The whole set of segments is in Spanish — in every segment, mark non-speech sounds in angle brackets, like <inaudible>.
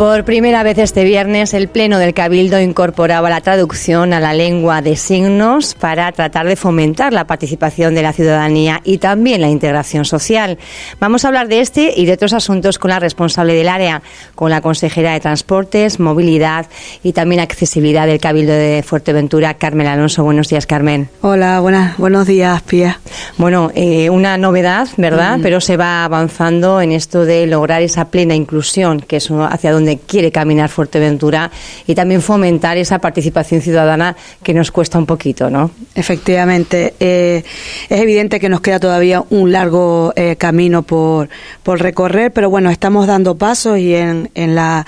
Por primera vez este viernes, el Pleno del Cabildo incorporaba la traducción a la lengua de signos para tratar de fomentar la participación de la ciudadanía y también la integración social. Vamos a hablar de este y de otros asuntos con la responsable del área, con la consejera de Transportes, Movilidad y también Accesibilidad del Cabildo de Fuerteventura, Carmen Alonso. Buenos días, Carmen. Hola, buenas, buenos días, Pía. Bueno, eh, una novedad, ¿verdad? Mm. Pero se va avanzando en esto de lograr esa plena inclusión, que es hacia donde quiere caminar Fuerteventura y también fomentar esa participación ciudadana que nos cuesta un poquito, ¿no? Efectivamente, eh, es evidente que nos queda todavía un largo eh, camino por, por recorrer, pero bueno, estamos dando pasos y en, en la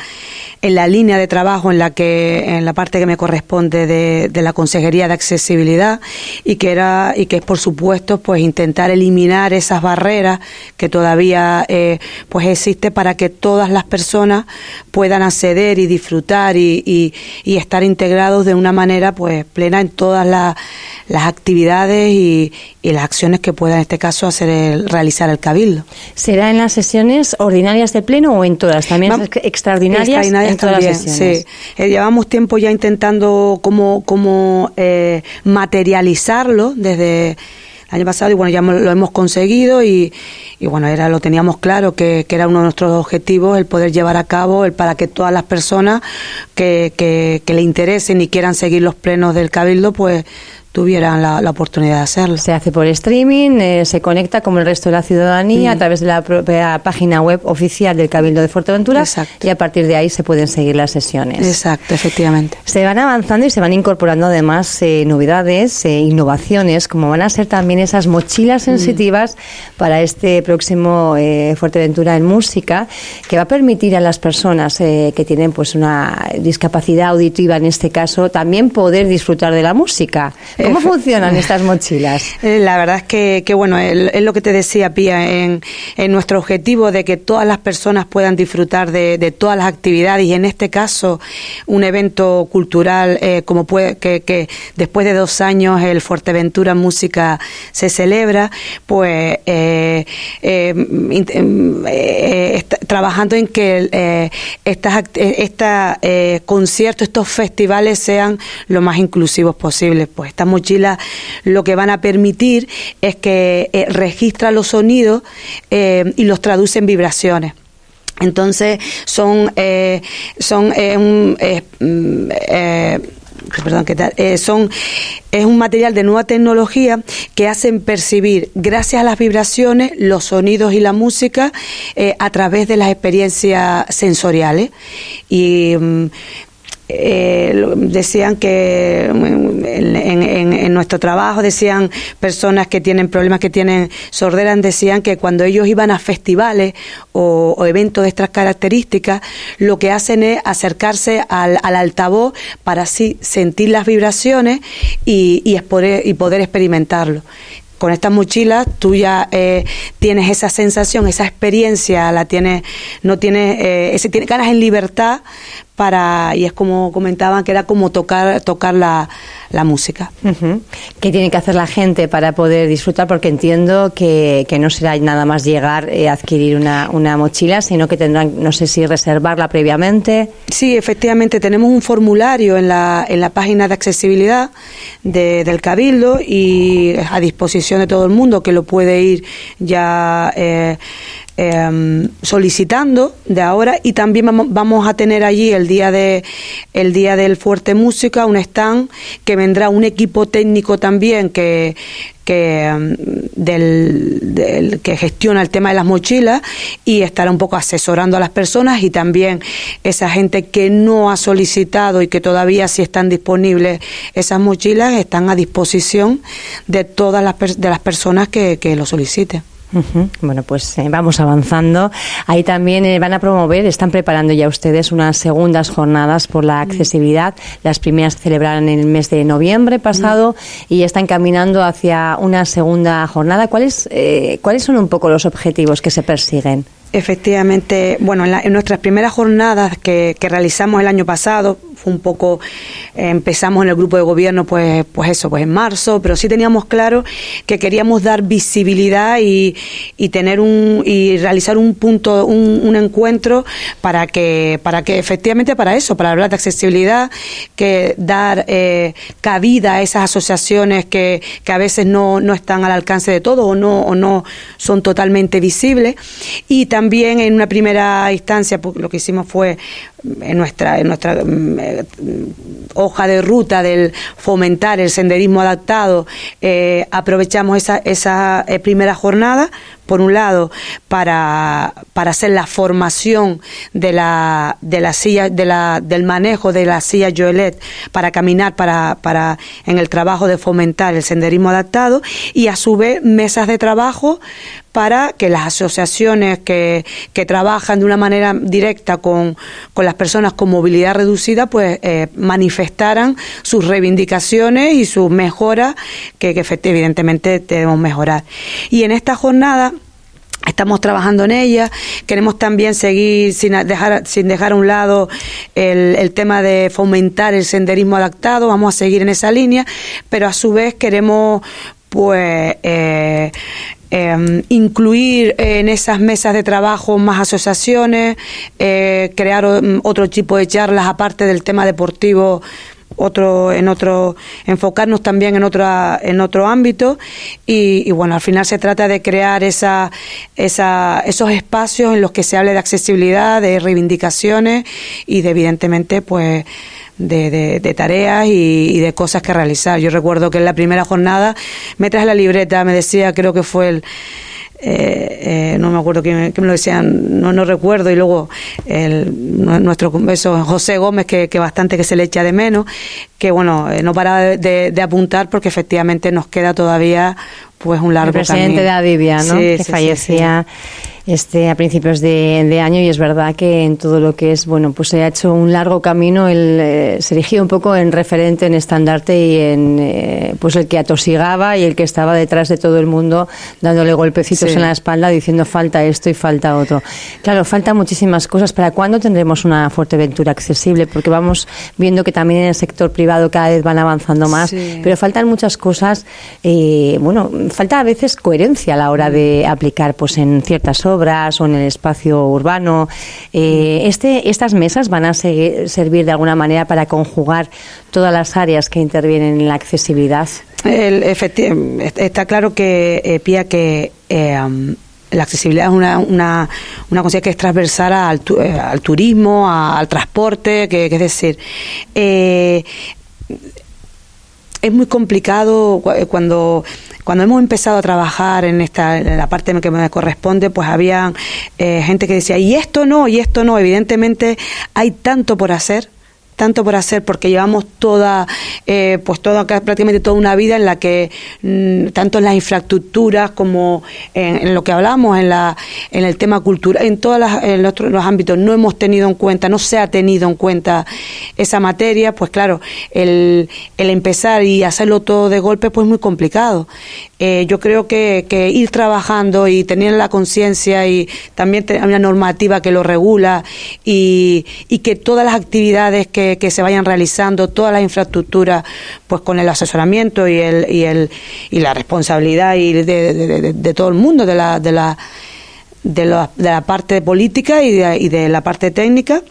en la línea de trabajo en la que en la parte que me corresponde de, de, la consejería de accesibilidad y que era y que es por supuesto pues intentar eliminar esas barreras que todavía eh, pues existe para que todas las personas puedan acceder y disfrutar y, y, estar integrados de una manera pues plena en todas las actividades y, y, las acciones que pueda en este caso hacer el, realizar el cabildo. ¿Será en las sesiones ordinarias de pleno o en todas? También extraordinarias, en todas las sesiones. Sí. Eh, llevamos tiempo ya intentando cómo, cómo eh, materializarlo desde año pasado y bueno, ya lo hemos conseguido y, bueno, era lo teníamos claro que, era uno de nuestros objetivos el poder llevar a cabo, el para que todas las personas que, que le interesen y quieran seguir los plenos del Cabildo, pues tuvieran la, oportunidad de hacerlo. Se hace por streaming, eh, se conecta como el resto de la ciudadanía a través de la propia página web oficial del Cabildo de Fuerteventura y a partir de ahí se pueden seguir las sesiones. Exacto, efectivamente. Se van avanzando y se van incorporando además eh, novedades, eh, innovaciones, como van a ser también esas mochilas sensitivas para este próximo Fuerteventura en música, que va a permitir a las personas que tienen pues una discapacidad auditiva en este caso también poder disfrutar de la música. ¿Cómo funcionan estas mochilas? <laughs> Eh, la verdad es que, que bueno, es lo que te decía, Pía, en, en, nuestro objetivo de que todas las personas puedan disfrutar de, de todas las actividades y en este caso un evento cultural eh, como puede, que, que, después de dos años el Fuerteventura Música se celebra, pues eh, eh trabajando en que estas esta, conciertos, estos festivales sean lo más inclusivos posibles. Pues estamos mochilas lo que van a permitir es que eh, registra los sonidos eh, y los traduce en vibraciones. Entonces son eh, son un, mm, perdón, ¿qué son, es un material de nueva tecnología que hacen percibir, gracias a las vibraciones, los sonidos y la música a través de las experiencias sensoriales. Y mm, eh, decían que en, nuestro trabajo decían personas que tienen problemas que tienen sordera decían que cuando ellos iban a festivales o, eventos de estas características lo que hacen es acercarse al, altavoz para así sentir las vibraciones y, y, y poder experimentarlo. Con estas mochilas tú ya eh, tienes esa sensación, esa experiencia, la tienes, no tienes, eh, ese, tienes ganas en libertad para, y es como comentaban, que era como tocar, tocar la, la música. ¿Qué tiene que hacer la gente para poder disfrutar? Porque entiendo que, que no será nada más llegar eh, adquirir una, una mochila, sino que tendrán, no sé si reservarla previamente. Sí, efectivamente, tenemos un formulario en la, en la página de accesibilidad de, del Cabildo y a disposición de todo el mundo que lo puede ir ya. Eh, Em, solicitando de ahora y también vamos, a tener allí el día de el día del fuerte música un stand que vendrá un equipo técnico también que que em, del, que gestiona el tema de las mochilas y estará un poco asesorando a las personas y también esa gente que no ha solicitado y que todavía si están disponibles esas mochilas están a disposición de todas las de las personas que, que lo soliciten. Bueno, pues eh, vamos avanzando. Ahí también eh, van a promover, están preparando ya ustedes unas segundas jornadas por la accesibilidad. Las primeras se celebrarán en el mes de noviembre pasado y están caminando hacia una segunda jornada. ¿Cuáles, eh, ¿Cuáles son un poco los objetivos que se persiguen? Efectivamente, bueno, en, nuestras primeras jornadas que, realizamos el año pasado fue un poco, empezamos en el grupo de gobierno, pues, pues eso, pues en marzo, pero sí teníamos claro que queríamos dar visibilidad y, y tener un, y realizar un punto, un, un encuentro para que, para que efectivamente para eso, para hablar de accesibilidad, que dar eh, cabida a esas asociaciones que, que a veces no, no están al alcance de todos o no, o no son totalmente visibles. Y también en una primera instancia, lo que hicimos fue en nuestra, en nuestra mm, eh, hoja de ruta del fomentar el senderismo adaptado, eh, aprovechamos esa, esa eh, primera jornada, por un lado, para, para hacer la formación de la, de la silla, de la, del manejo de la silla Joelet para caminar para, para, en el trabajo de fomentar el senderismo adaptado y a su vez mesas de trabajo para que las asociaciones que, que trabajan de una manera directa con, con las personas con movilidad reducida, pues eh, manifestaran sus reivindicaciones y sus mejoras que, que evidentemente debemos mejorar. Y en esta jornada Estamos trabajando en ella. Queremos también seguir sin dejar, sin dejar a un lado el, el, tema de fomentar el senderismo adaptado. Vamos a seguir en esa línea, pero a su vez queremos, pues, eh, eh, incluir en esas mesas de trabajo más asociaciones, eh, crear otro tipo de charlas aparte del tema deportivo otro en otro enfocarnos también en otra en otro ámbito. Y, y, bueno al final se trata de crear esa, esa esos espacios en los que se hable de accesibilidad de reivindicaciones y de evidentemente pues de, de, tareas y, de cosas que realizar. Yo recuerdo que en la primera jornada me traje la libreta, me decía, creo que fue el... Eh, eh, no me acuerdo quién, me lo decían, no, no recuerdo, y luego el, nuestro eso, José Gómez, que, que, bastante que se le echa de menos, que bueno, eh, no paraba de, de, apuntar porque efectivamente nos queda todavía pues un largo el presidente camino. de Adivia, ¿no? Sí, que sí, fallecía. Sí, este a principios de, de, año y es verdad que en todo lo que es bueno pues se ha hecho un largo camino él eh, se erigió un poco en referente en estandarte y en eh, pues el que atosigaba y el que estaba detrás de todo el mundo dándole golpecitos sí. en la espalda diciendo falta esto y falta otro claro falta muchísimas cosas para cuándo tendremos una Fuerteventura accesible porque vamos viendo que también en el sector privado cada vez van avanzando más Sí. pero faltan muchas cosas eh, bueno falta a veces coherencia a la hora de aplicar pues en ciertas obras o en el espacio urbano. Eh, este, estas mesas van a seguir, servir de alguna manera para conjugar todas las áreas que intervienen en la accesibilidad. El, está claro que, eh, que eh, la accesibilidad es una, una, una cosa que es transversal al, tu, eh, al turismo, al transporte, que, que, es decir, eh, es muy complicado cuando cuando hemos empezado a trabajar en esta en la parte que me corresponde, pues había eh, gente que decía, y esto no, y esto no. Evidentemente hay tanto por hacer tanto por hacer porque llevamos toda eh, pues toda prácticamente toda una vida en la que mmm, tanto en las infraestructuras como en, lo que hablamos en la en el tema cultural en todos los, los, ámbitos. No hemos tenido en cuenta no se ha tenido en cuenta esa materia pues claro el, el empezar y hacerlo todo de golpe pues muy complicado. Eh, yo creo que, que, ir trabajando y tener la conciencia y también tener una normativa que lo regula y, y que todas las actividades que, que, se vayan realizando, todas las infraestructuras, pues con el asesoramiento y, el, y, el, y la responsabilidad y de, de, todo el mundo, de la, de la, de la, de la parte política y de, y de la parte técnica,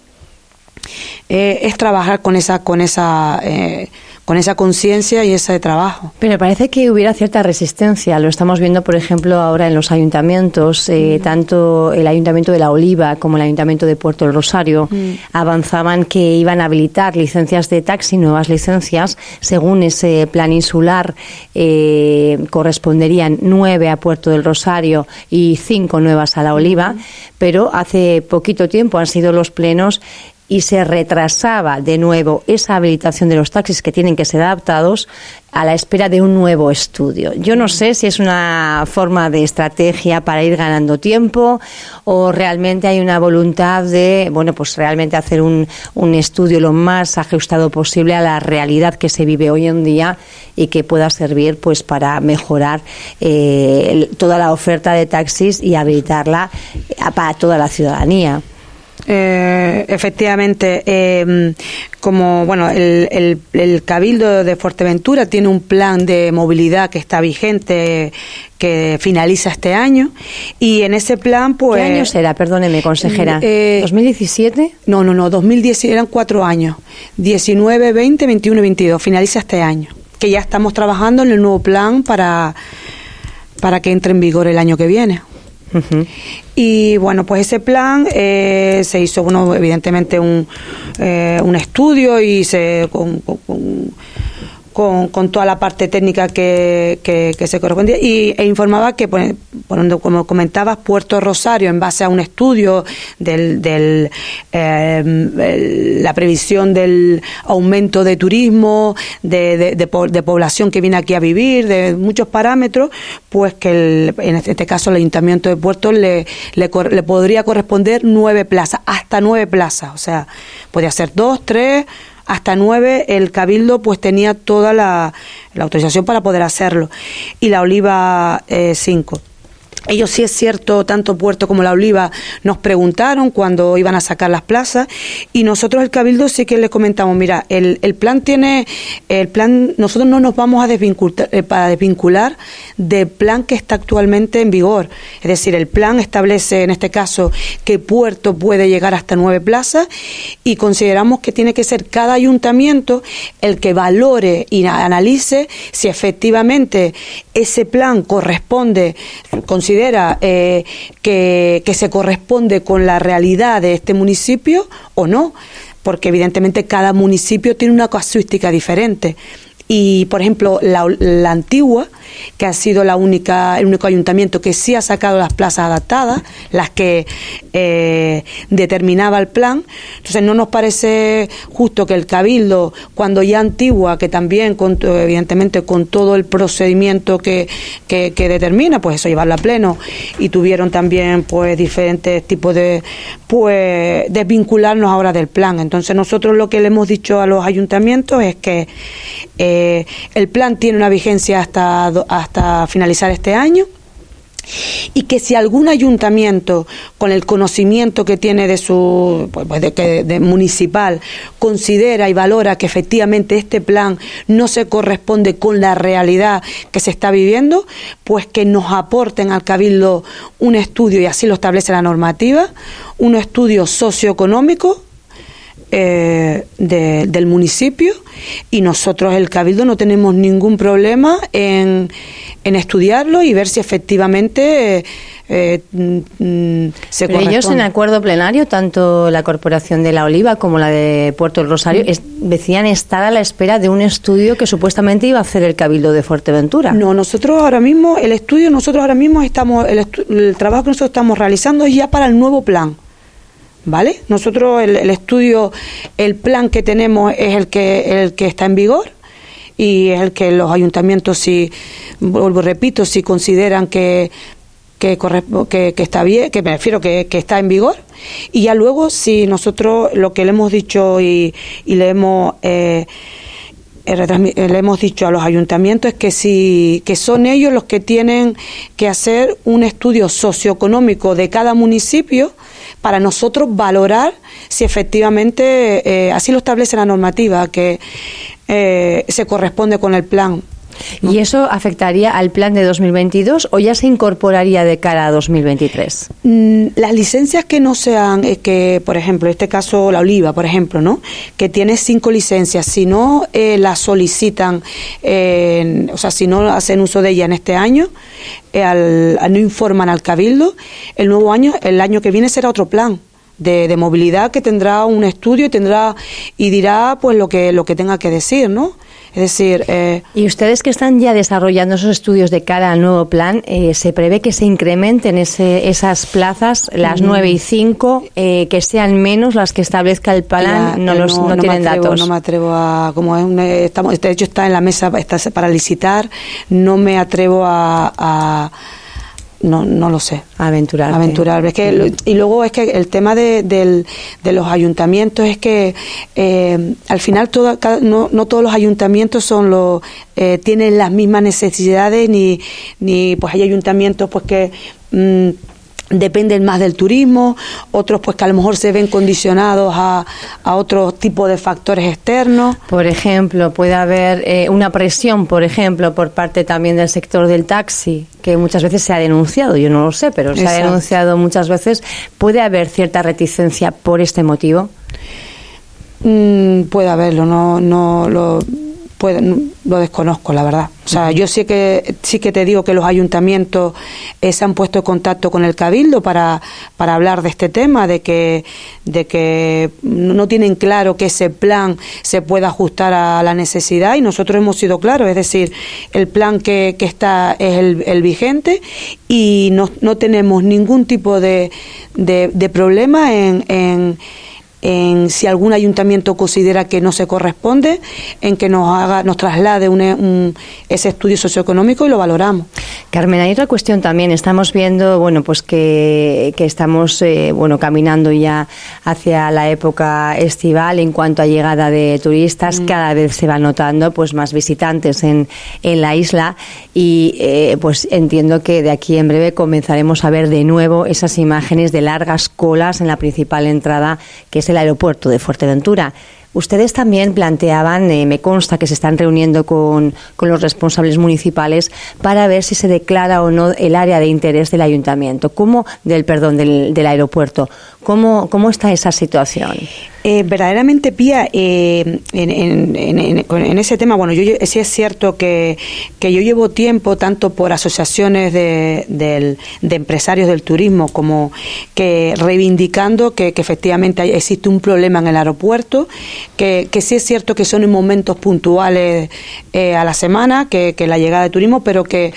eh, es trabajar con esa, con esa eh, con esa conciencia y ese trabajo. Pero parece que hubiera cierta resistencia. Lo estamos viendo, por ejemplo, ahora en los ayuntamientos. Eh, mm. Tanto el Ayuntamiento de La Oliva como el Ayuntamiento de Puerto del Rosario mm. avanzaban que iban a habilitar licencias de taxi, nuevas licencias. Según ese plan insular, eh, corresponderían nueve a Puerto del Rosario y cinco nuevas a La Oliva. Mm. Pero hace poquito tiempo han sido los plenos y se retrasaba de nuevo esa habilitación de los taxis que tienen que ser adaptados a la espera de un nuevo estudio. Yo no sé si es una forma de estrategia para ir ganando tiempo o realmente hay una voluntad de, bueno, pues realmente hacer un, un estudio lo más ajustado posible a la realidad que se vive hoy en día y que pueda servir pues para mejorar eh, toda la oferta de taxis y habilitarla para toda la ciudadanía. Eh, efectivamente, eh, como bueno, el, el, Cabildo de Fuerteventura tiene un plan de movilidad que está vigente, que finaliza este año, y en ese plan, pues. ¿Qué año será? Perdóneme, consejera. ¿2017? Eh, no, no, no, 2010 eran cuatro años: 19, 20, 21 y 22. Finaliza este año. Que ya estamos trabajando en el nuevo plan para, para que entre en vigor el año que viene. Y bueno, pues ese plan eh, se hizo, bueno, evidentemente un, eh, un estudio y se con, con, con, toda la parte técnica que, se correspondía. Y, e informaba que, como comentabas, Puerto Rosario, en base a un estudio del, del eh, la previsión del aumento de turismo, de, de, población que viene aquí a vivir, de muchos parámetros, pues que en este caso el Ayuntamiento de Puerto le, le, le podría corresponder nueve plazas, hasta nueve plazas, o sea, podría ser dos, tres hasta nueve el cabildo pues tenía toda la, autorización para poder hacerlo y la oliva eh, cinco. Ellos sí es cierto, tanto Puerto como La Oliva nos preguntaron cuando iban a sacar las plazas y nosotros el Cabildo sí que les comentamos, mira, el, el plan tiene, el plan, nosotros no nos vamos a desvincular, eh, para desvincular del plan que está actualmente en vigor. Es decir, el plan establece en este caso que Puerto puede llegar hasta nueve plazas y consideramos que tiene que ser cada ayuntamiento el que valore y analice si efectivamente ese plan corresponde, considera eh, que, que se corresponde con la realidad de este municipio o no, porque evidentemente cada municipio tiene una casuística diferente. Y, por ejemplo, la, la, antigua, que ha sido la única, el único ayuntamiento que sí ha sacado las plazas adaptadas, las que eh, determinaba el plan. Entonces, no nos parece justo que el Cabildo, cuando ya antigua, que también, con, evidentemente, con todo el procedimiento que, que, determina, pues eso, llevarla a pleno, y tuvieron también, pues, diferentes tipos de, pues, desvincularnos ahora del plan. Entonces, nosotros lo que le hemos dicho a los ayuntamientos es que eh, el plan tiene una vigencia hasta, hasta finalizar este año. Y que si algún ayuntamiento con el conocimiento que tiene de su pues, pues, de, municipal considera y valora que efectivamente este plan no se corresponde con la realidad que se está viviendo pues que nos aporten al cabildo un estudio y así lo establece la normativa un estudio socioeconómico eh, del municipio y nosotros el Cabildo no tenemos ningún problema en, en estudiarlo y ver si efectivamente eh, mm, se Pero ellos en acuerdo plenario, tanto la Corporación de la Oliva como la de Puerto del Rosario, decían estar a la espera de un estudio que supuestamente iba a hacer el Cabildo de Fuerteventura. No, nosotros ahora mismo, el estudio, nosotros ahora mismo estamos, el, el trabajo que nosotros estamos realizando es ya para el nuevo plan. ¿Vale? Nosotros el, estudio, el plan que tenemos es el que, el que está en vigor y es el que los ayuntamientos, si, vuelvo repito, si consideran que que, que, que, está bien, que me refiero que, que, está en vigor. Y ya luego, si nosotros lo que le hemos dicho y, y le hemos eh, eh, le hemos dicho a los ayuntamientos es que si que son ellos los que tienen que hacer un estudio socioeconómico de cada municipio para nosotros valorar si efectivamente eh, así lo establece la normativa que eh, se corresponde con el plan ¿Y eso afectaría al plan de 2022 o ya se incorporaría de cara a 2023? Mm, las licencias que no sean, eh, que por ejemplo, en este caso la oliva, por ejemplo, ¿no? Que tiene cinco licencias, si no eh, las solicitan, o sea, si no hacen uso de ella en este año, eh, al, no informan al cabildo, el nuevo año, el año que viene será otro plan. De, de, movilidad que tendrá un estudio y tendrá y dirá pues lo que lo que tenga que decir no es decir... Eh, y ustedes que están ya desarrollando esos estudios de cara al nuevo plan, eh, ¿se prevé que se incrementen ese, esas plazas, las 9 mm. y 5, eh, que sean menos las que establezca el plan? no, los, no, tienen datos. No me atrevo a... Como es estamos, de hecho está en la mesa está para licitar, no me atrevo a no, no lo sé. Aventurar. Aventurar. Es que, y luego es que el tema de, de los ayuntamientos es que eh, al final todo, no, no todos los ayuntamientos son los eh, tienen las mismas necesidades ni, ni pues hay ayuntamientos pues que mm, dependen más del turismo, otros pues que a lo mejor se ven condicionados a, a otro tipo de factores externos. Por ejemplo, puede haber eh, una presión, por ejemplo, por parte también del sector del taxi, que muchas veces se ha denunciado, yo no lo sé, pero se ha denunciado muchas veces. ¿Puede haber cierta reticencia por este motivo? Mm, puede haberlo, no, no lo lo desconozco, la verdad. O sea, yo sí que, sí que te digo que los ayuntamientos eh, se han puesto en contacto con el Cabildo para, para hablar de este tema, de que, de que no tienen claro que ese plan se pueda ajustar a la necesidad y nosotros hemos sido claros, es decir, el plan que, que está es el, vigente y no, no tenemos ningún tipo de, de, de problema en, en en si algún ayuntamiento considera que no se corresponde, en que nos haga, nos traslade un, ese estudio socioeconómico y lo valoramos. Carmen, hay otra cuestión también. Estamos viendo, bueno, pues que, que estamos, eh, bueno, caminando ya hacia la época estival en cuanto a llegada de turistas. Mm. Cada vez se va notando, pues, más visitantes en, en la isla y, eh, pues, entiendo que de aquí en breve comenzaremos a ver de nuevo esas imágenes de largas colas en la principal entrada que es el aeropuerto de Fuerteventura. Ustedes también planteaban, eh, me consta que se están reuniendo con, con, los responsables municipales para ver si se declara o no el área de interés del ayuntamiento, ¿cómo, del perdón, del, del aeropuerto. ¿Cómo, ¿Cómo está esa situación? Eh, verdaderamente, Pía, eh, en, en, ese tema, bueno, yo, sí es cierto que, que yo llevo tiempo, tanto por asociaciones de, de empresarios del turismo, como que reivindicando que, efectivamente existe un problema en el aeropuerto, que, que sí es cierto que son en momentos puntuales eh, a la semana, que, que la llegada de turismo, pero que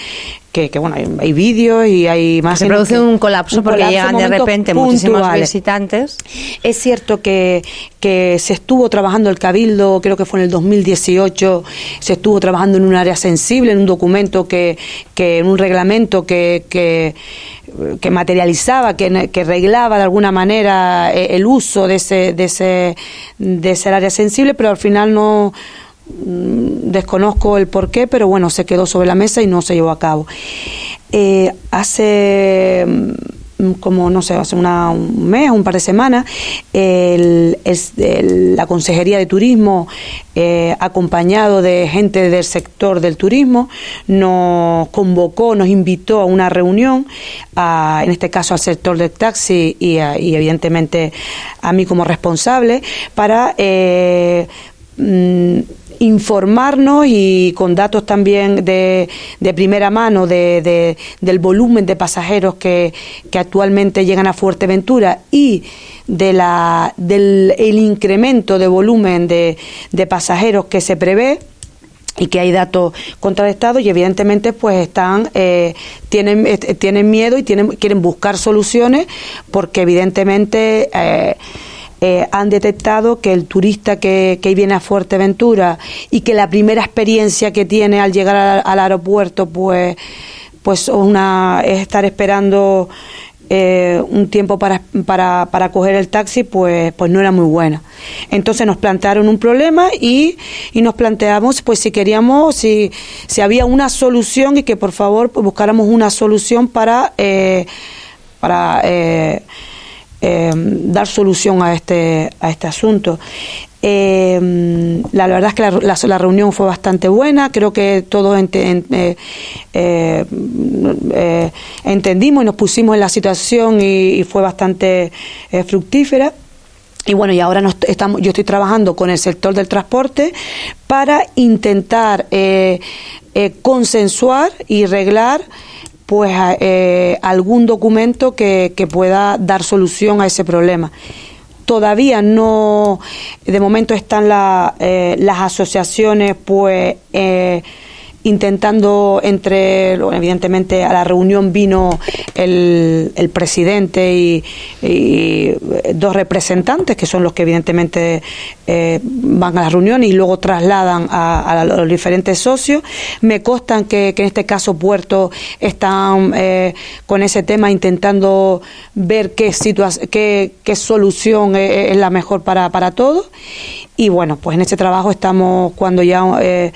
que, bueno, hay, vídeos y hay más... Se produce un colapso porque llegan de repente muchísimos visitantes. Es cierto que, que se estuvo trabajando el Cabildo, creo que fue en el 2018, se estuvo trabajando en un área sensible, en un documento que, que en un reglamento que, que que materializaba, que, que, reglaba de alguna manera eh, el uso de ese, de ese, de ese área sensible, pero al final no, desconozco el por qué, pero bueno, se quedó sobre la mesa y no se llevó a cabo. Eh, hace mm, como no sé, hace una, un mes, un par de semanas, el, la Consejería de Turismo, eh, acompañado de gente del sector del turismo, nos convocó, nos invitó a una reunión, en este caso al sector del taxi y, evidentemente a mí como responsable, para eh, mm, informarnos y con datos también de, de primera mano de, del volumen de pasajeros que, que, actualmente llegan a Fuerteventura y de la, del el incremento de volumen de, de pasajeros que se prevé y que hay datos contrastados y evidentemente pues están eh, tienen eh, tienen miedo y tienen quieren buscar soluciones porque evidentemente eh, eh, han detectado que el turista que, que, viene a Fuerteventura y que la primera experiencia que tiene al llegar al, aeropuerto pues pues una es estar esperando eh, un tiempo para, para, para coger el taxi pues pues no era muy buena. Entonces nos plantearon un problema y, y nos planteamos pues si queríamos si, si había una solución y que por favor buscáramos una solución para eh, para dar solución a este, a este asunto. Eh, la, verdad es que la, reunión fue bastante buena, creo que todos eh, eh, entendimos y nos pusimos en la situación y, fue bastante fructífera. Y bueno, y ahora nos estamos, yo estoy trabajando con el sector del transporte para intentar consensuar y reglar pues eh, algún documento que, que, pueda dar solución a ese problema. Todavía no, de momento están eh, las asociaciones pues eh, intentando entre, evidentemente a la reunión vino el, el presidente y, dos representantes, que son los que evidentemente eh, van a la reunión y luego trasladan a, los diferentes socios. Me constan que, en este caso Puerto están eh, con ese tema intentando ver qué, qué, qué solución es, es la mejor para, para todos y bueno, pues en ese trabajo estamos cuando ya eh,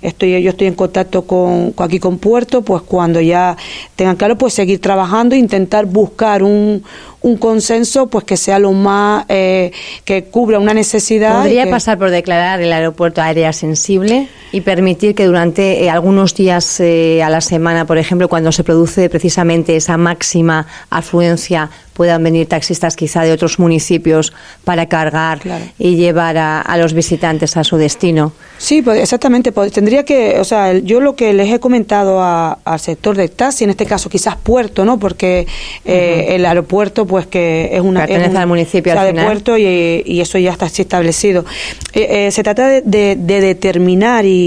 estoy yo estoy en contacto con, aquí con Puerto, pues cuando ya tengan claro, pues seguir trabajando, intentar buscar un, un consenso pues que sea lo más eh, que cubra una necesidad. ¿Podría pasar por declarar el aeropuerto área sensible y permitir que durante eh, algunos días eh, a la semana, por ejemplo, cuando se produce precisamente esa máxima afluencia, puedan venir taxistas quizá de otros municipios para cargar y llevar a, los visitantes a su destino? Sí, pues exactamente. Pues, tendría que, o sea, yo lo que les he comentado al sector de taxi, en este caso quizás puerto, ¿no? Porque el aeropuerto pues que es una pertenece al municipio de puerto y, eso ya está establecido eh, eh, se trata de, determinar y,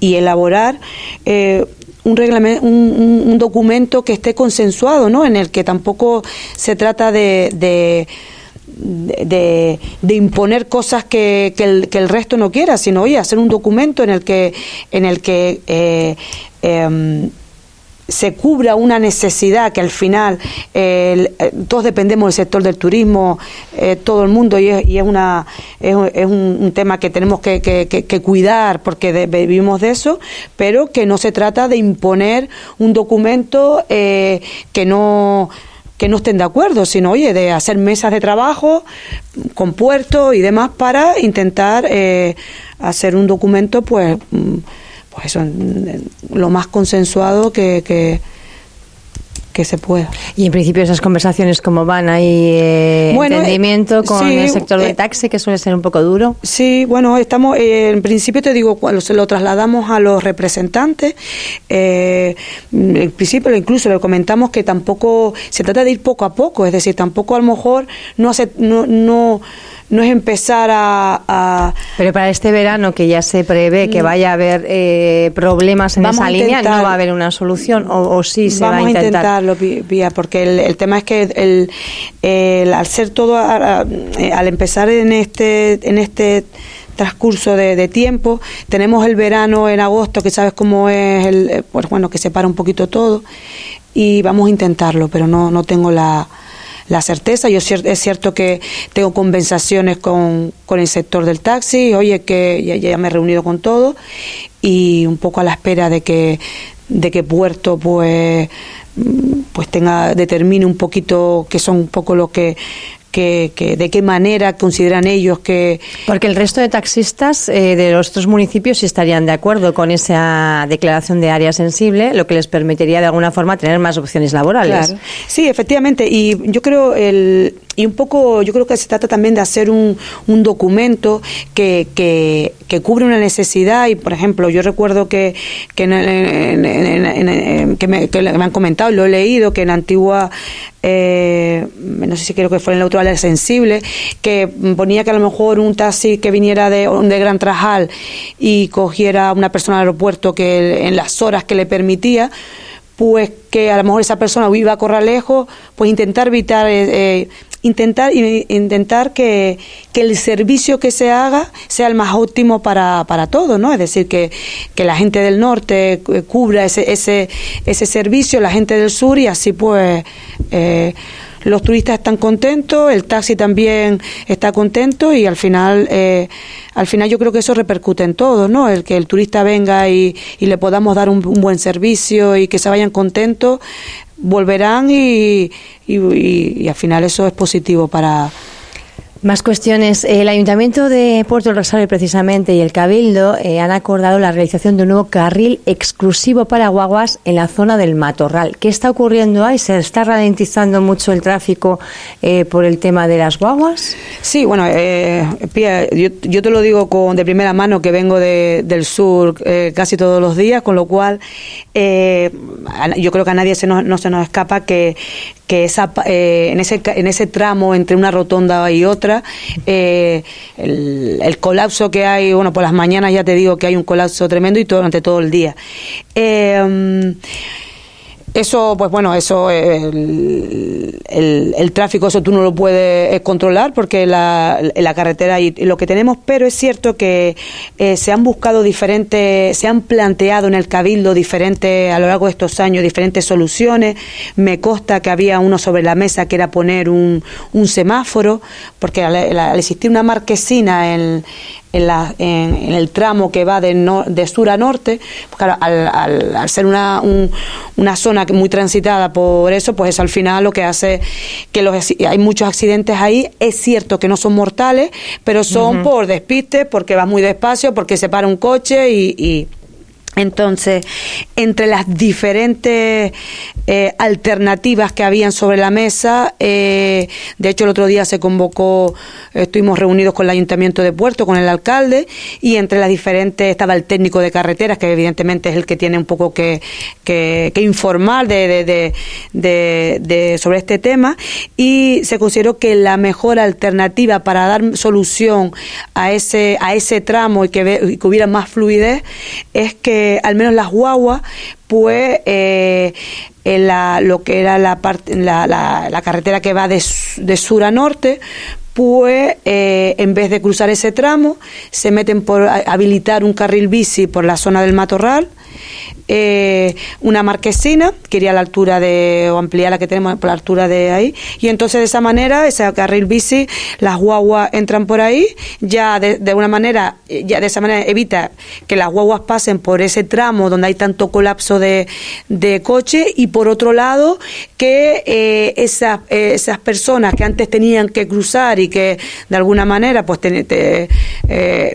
elaborar eh, un, reglamento, un, documento que esté consensuado, ¿no? En el que tampoco se trata de, de, imponer cosas que, el, resto no quiera, sino oye, hacer un documento en el que en el que em, se cubra una necesidad que al final eh, todos dependemos del sector del turismo, eh, todo el mundo, y es, una, es, un, tema que tenemos que, que, cuidar porque vivimos de eso, pero que no se trata de imponer un documento eh, que no que no estén de acuerdo, sino, oye, de hacer mesas de trabajo con puertos y demás para intentar hacer un documento, pues, mm, pues eso, lo más consensuado que, que, se pueda. Y en principio esas conversaciones cómo van, ¿hay eh, entendimiento con el sector del eh, taxi que suele ser un poco duro? Sí, bueno, estamos, eh, en principio te digo, cuando se lo trasladamos a los representantes, en principio incluso le comentamos que tampoco se trata de ir poco a poco, es decir, tampoco a lo mejor no hace, no, no no es empezar a, Pero para este verano que ya se prevé que mm. vaya a haber eh, problemas en esa línea, ¿no va a haber una solución o, sí se va a intentar? Vamos a intentarlo, porque el, tema es que el, al ser todo, eh, al empezar en este, en este transcurso de, tiempo. Tenemos el verano en agosto, que sabes cómo es, el, eh, pues bueno, que se para un poquito todo. Y vamos a intentarlo, pero no, no tengo la, la certeza. Yo es cierto que tengo conversaciones con, con el sector del taxi, oye, que ya, me he reunido con todo y un poco a la espera de que de que Puerto pues pues tenga determine un poquito que son un poco lo que que, de qué manera consideran ellos que... Porque el resto de taxistas eh, de los otros municipios estarían de acuerdo con esa declaración de área sensible, lo que les permitiría de alguna forma tener más opciones laborales. Sí, efectivamente. Y yo creo el y un poco yo creo que se trata también de hacer un, un documento que, que, cubre una necesidad. Y por ejemplo yo recuerdo que que, que, me, que, me, han comentado lo he leído que en antigua eh, no sé si quiero que fuera en la otra sensible que ponía que a lo mejor un taxi que viniera de, de Gran Trajal y cogiera una persona al aeropuerto que en las horas que le permitía pues que a lo mejor esa persona iba a correr lejos, pues intentar evitar eh, eh intentar, intentar que, que, el servicio que se haga sea el más óptimo para, para todos, ¿no? Es decir, que, que la gente del norte eh, cubra ese, ese, ese servicio, la gente del sur y así pues... Eh, los turistas están contentos, el taxi también está contento y al final, eh, al final yo creo que eso repercute en todo, ¿no? El que el turista venga y, y le podamos dar un, buen servicio y que se vayan contentos, volverán y, y, al final eso es positivo para, más cuestiones. El Ayuntamiento de Puerto Rosario, precisamente, y el Cabildo eh, han acordado la realización de un nuevo carril exclusivo para guaguas en la zona del Matorral. ¿Qué está ocurriendo ahí? ¿Se está ralentizando mucho el tráfico eh, por el tema de las guaguas? Sí, bueno, eh, yo, te lo digo con, de primera mano que vengo del sur casi todos los días, con lo cual yo creo que a nadie se no se nos escapa que, que esa, eh, en, ese, en ese tramo entre una rotonda y otra, eh, el, colapso que hay, bueno, por las mañanas ya te digo que hay un colapso tremendo y todo, durante todo el día. Eh, eso, pues bueno, eso, el, el, tráfico, eso tú no lo puedes eh, controlar porque la, la carretera y, lo que tenemos, pero es cierto que eh, se han buscado diferentes, se han planteado en el Cabildo diferentes, a lo largo de estos años, diferentes soluciones. Me consta que había uno sobre la mesa que era poner un, un semáforo, porque al existir una marquesina en, en, la, en, el tramo que va de, de sur a norte, pues al, al, ser una, una zona muy transitada por eso, pues eso al final lo que hace que los, hay muchos accidentes ahí. Es cierto que no son mortales, pero son por despiste, porque va muy despacio, porque se para un coche y entonces, entre las diferentes eh, alternativas que habían sobre la mesa, eh, de hecho el otro día se convocó, estuvimos reunidos con el Ayuntamiento de Puerto, con el alcalde, y entre las diferentes estaba el técnico de carreteras, que evidentemente es el que tiene un poco que, que, informar de, de, sobre este tema, y se consideró que la mejor alternativa para dar solución a ese, a ese tramo y que, y que hubiera más fluidez es que al menos las guaguas, pues eh, en la, lo que era la, parte, la, la, carretera que va de, de sur a norte, pues eh, en vez de cruzar ese tramo, se meten por habilitar un carril bici por la zona del matorral eh, una marquesina, quería la altura de, o ampliar la que tenemos por la altura de ahí, y entonces de esa manera, ese carril bici, las guaguas entran por ahí, ya de, una manera, ya de esa manera evita que las guaguas pasen por ese tramo donde hay tanto colapso de, de coche, y por otro lado, que eh, esas, eh, esas personas que antes tenían que cruzar y que de alguna manera pues te,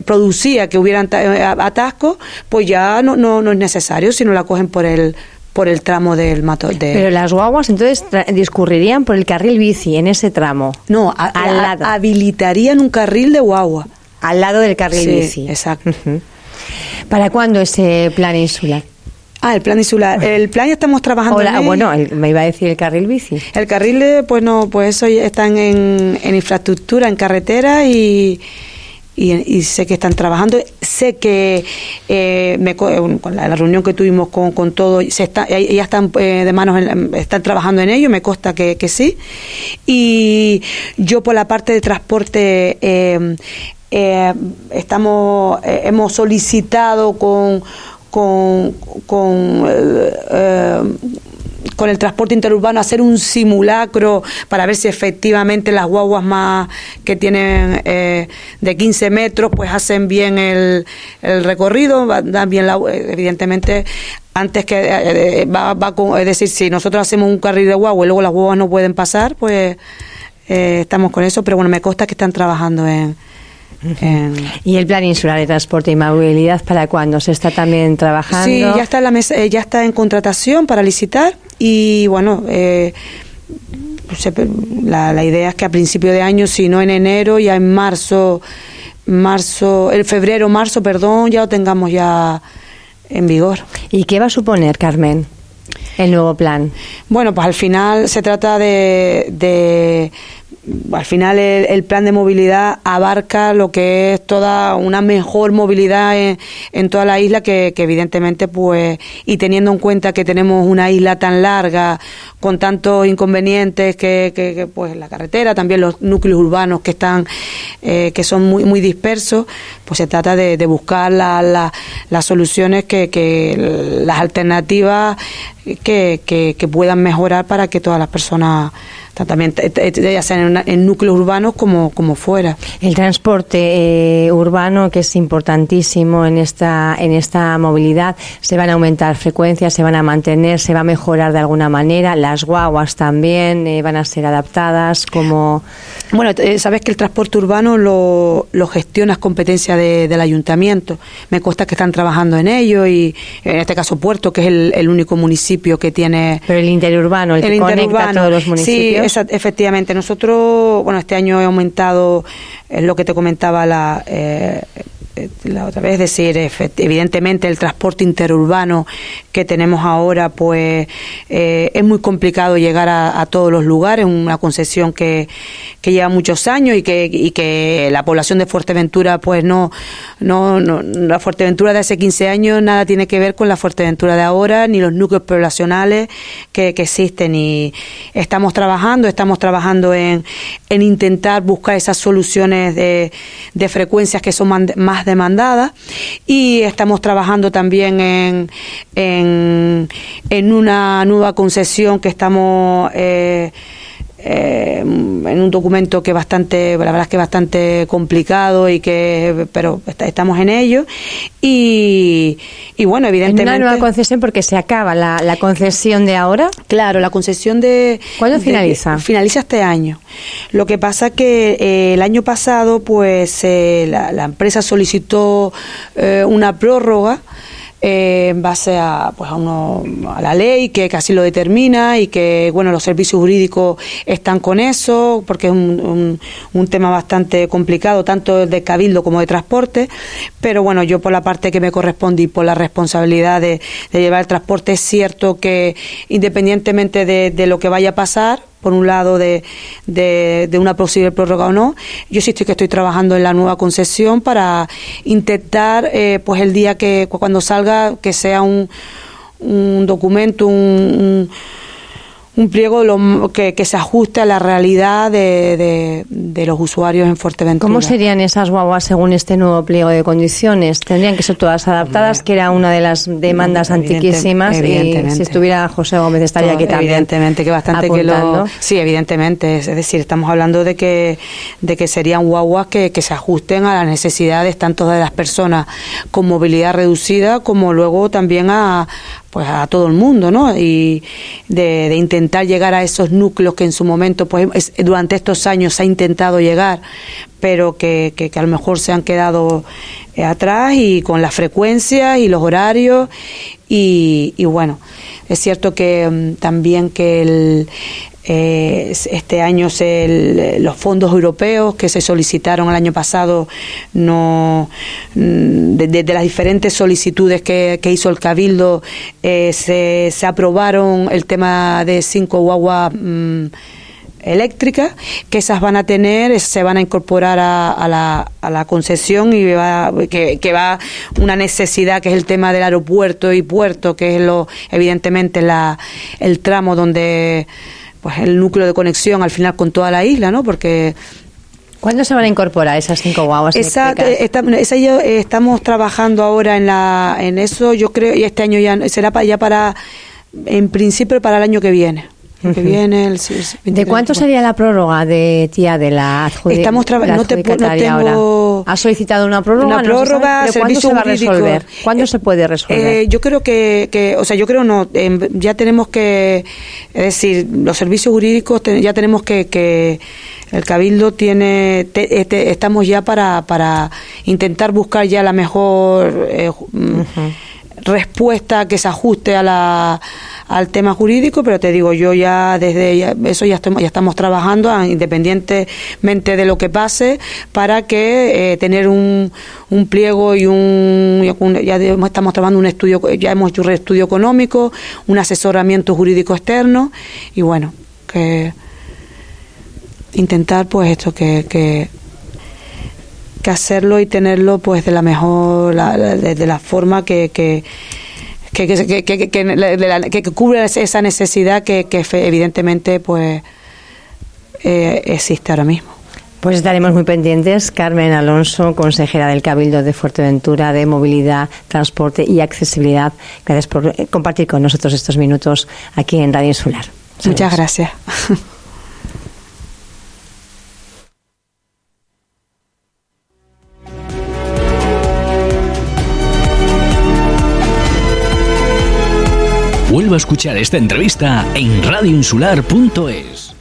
producía que hubieran atascos, pues ya no, no, no es necesario, no la cogen por el por el tramo del mato. De... Pero las guaguas entonces discurrirían por el carril bici en ese tramo. No, al lado. habilitarían un carril de guagua. Al lado del carril bici. Exacto. ¿Para cuándo ese plan insular? Ah, el plan insular. El plan ya estamos trabajando en Bueno, me iba a decir el carril bici. El carril, pues no, pues eso están en, en infraestructura, en carretera y y, sé que están trabajando. Sé que eh, me, eh, con la, reunión que tuvimos con, con todo, se está, ya están eh, de manos, están trabajando en ello, me consta que, que, sí. Y yo por la parte de transporte estamos, hemos solicitado con, con con el transporte interurbano hacer un simulacro para ver si efectivamente las guaguas más que tienen eh, de 15 metros pues hacen bien el, el recorrido, dan bien la, evidentemente antes que eh, eh, va, va con, es decir, si nosotros hacemos un carril de guagua y luego las guaguas no pueden pasar, pues estamos con eso, pero bueno, me consta que están trabajando en, ¿Y el plan insular de transporte y movilidad para cuándo? ¿Se está también trabajando? Sí, ya está, la mesa, ya está en contratación para licitar y bueno, eh, la, la, idea es que a principio de año, si no en enero, ya en marzo, marzo, el febrero, marzo, perdón, ya lo tengamos ya en vigor. ¿Y qué va a suponer, Carmen? El nuevo plan. Bueno, pues al final se trata de, de al final el, plan de movilidad abarca lo que es toda una mejor movilidad en, toda la isla que, evidentemente pues y teniendo en cuenta que tenemos una isla tan larga con tantos inconvenientes que, que, pues la carretera también los núcleos urbanos que están eh, que son muy muy dispersos pues se trata de, buscar la, las soluciones que, que las alternativas que, que puedan mejorar para que todas las personas también ya sean en, núcleos urbanos como, como fuera. El transporte eh, urbano, que es importantísimo en esta, en esta movilidad, se van a aumentar frecuencias, se van a mantener, se va a mejorar de alguna manera. Las guaguas también eh, van a ser adaptadas como... Bueno, eh, sabes que el transporte urbano lo, lo gestiona competencia del ayuntamiento. Me consta que están trabajando en ello y en este caso Puerto, que es el, único municipio que tiene... Pero el interurbano, el, que conecta a todos los municipios efectivamente. Nosotros, bueno, este año he aumentado, es lo que te comentaba, la, eh, la otra vez decir, evidentemente el transporte interurbano que tenemos ahora, pues eh, es muy complicado llegar a, todos los lugares, una concesión que, que lleva muchos años y que, y que la población de Fuerteventura, pues no, no, no, la Fuerteventura de hace 15 años nada tiene que ver con la Fuerteventura de ahora, ni los núcleos poblacionales que, que existen. Y estamos trabajando, estamos trabajando en, en intentar buscar esas soluciones de, de frecuencias que son más demandadas. Y estamos trabajando también en, en, en una nueva concesión que estamos eh, eh, en un documento que bastante, la verdad es que bastante complicado y que, pero estamos en ello. Y, y bueno, evidentemente. una nueva concesión porque se acaba la, la concesión de ahora. Claro, la concesión de. ¿Cuándo finaliza? finaliza este año. Lo que pasa que eh, el año pasado, pues eh, la, la, empresa solicitó una prórroga eh, en base a, pues a, uno, a la ley que casi lo determina y que bueno los servicios jurídicos están con eso porque es un, un, tema bastante complicado tanto de cabildo como de transporte. Pero bueno yo por la parte que me corresponde y por la responsabilidad de, llevar el transporte es cierto que independientemente de, de lo que vaya a pasar por un lado, de, de, una posible prórroga o no. Yo sí estoy que estoy trabajando en la nueva concesión para intentar, eh, pues el día que cuando salga, que sea un, un documento, un un pliego lo, que, que, se ajuste a la realidad de, de, los usuarios en Fuerteventura. ¿Cómo serían esas guaguas según este nuevo pliego de condiciones? ¿Tendrían que ser todas adaptadas, que era una de las demandas antiquísimas? Y si estuviera José Gómez estaría aquí también. Evidentemente, que bastante que lo. Sí, evidentemente. Es decir, estamos hablando de que, de que serían guaguas que, que se ajusten a las necesidades tanto de las personas con movilidad reducida como luego también a, pues a todo el mundo, ¿no? Y de, intentar llegar a esos núcleos que en su momento, pues durante estos años se ha intentado llegar, pero que, que, a lo mejor se han quedado eh, atrás y con las frecuencias y los horarios y, y bueno, es cierto que mm, también que el, eh, este año se, los fondos europeos que se solicitaron el año pasado, no mm, de, las diferentes solicitudes que, hizo el Cabildo, eh, se, se, aprobaron el tema de cinco guaguas. Mm, eléctricas, que esas van a tener, se van a incorporar a, la, a la, concesión y va, que, que, va una necesidad que es el tema del aeropuerto y puerto, que es lo evidentemente la, el tramo donde pues el núcleo de conexión al final con toda la isla, ¿no? Porque ¿Cuándo se van a incorporar esas cinco guaguas? Esa, esta, esa eh, estamos trabajando ahora en la en eso, yo creo, y este año ya será para, ya para, en principio para el año que viene que viene el, ¿De cuánto sería la prórroga de tía de la adjudicación? Estamos trabajando, no, te, tengo... ¿Ha solicitado una prórroga? Una prórroga, ¿Cuándo se va a resolver? ¿Cuándo eh, se puede resolver? Eh, yo creo que, que, o sea, yo creo no, em, ya tenemos que, es decir, los servicios jurídicos ya tenemos que, que el Cabildo tiene, este, estamos ya para, para intentar buscar ya la mejor eh, respuesta que se ajuste a la al tema jurídico, pero te digo, yo ya desde eso ya, ya estamos trabajando ah, independientemente de lo que pase para que eh, tener un, un pliego y un ya estamos trabajando un estudio, ya hemos hecho un estudio económico, un asesoramiento jurídico externo y bueno, que intentar pues esto que, que que hacerlo y tenerlo pues de la mejor de, la forma que, que que, que, que, que, cubra esa necesidad que, que evidentemente pues eh, existe ahora mismo. Pues estaremos muy pendientes. Carmen Alonso, consejera del Cabildo de Fuerteventura de Movilidad, Transporte y Accesibilidad. Gracias por eh, compartir con nosotros estos minutos aquí en Radio Insular. Muchas gracias. <laughs> escuchar esta entrevista en radioinsular.es.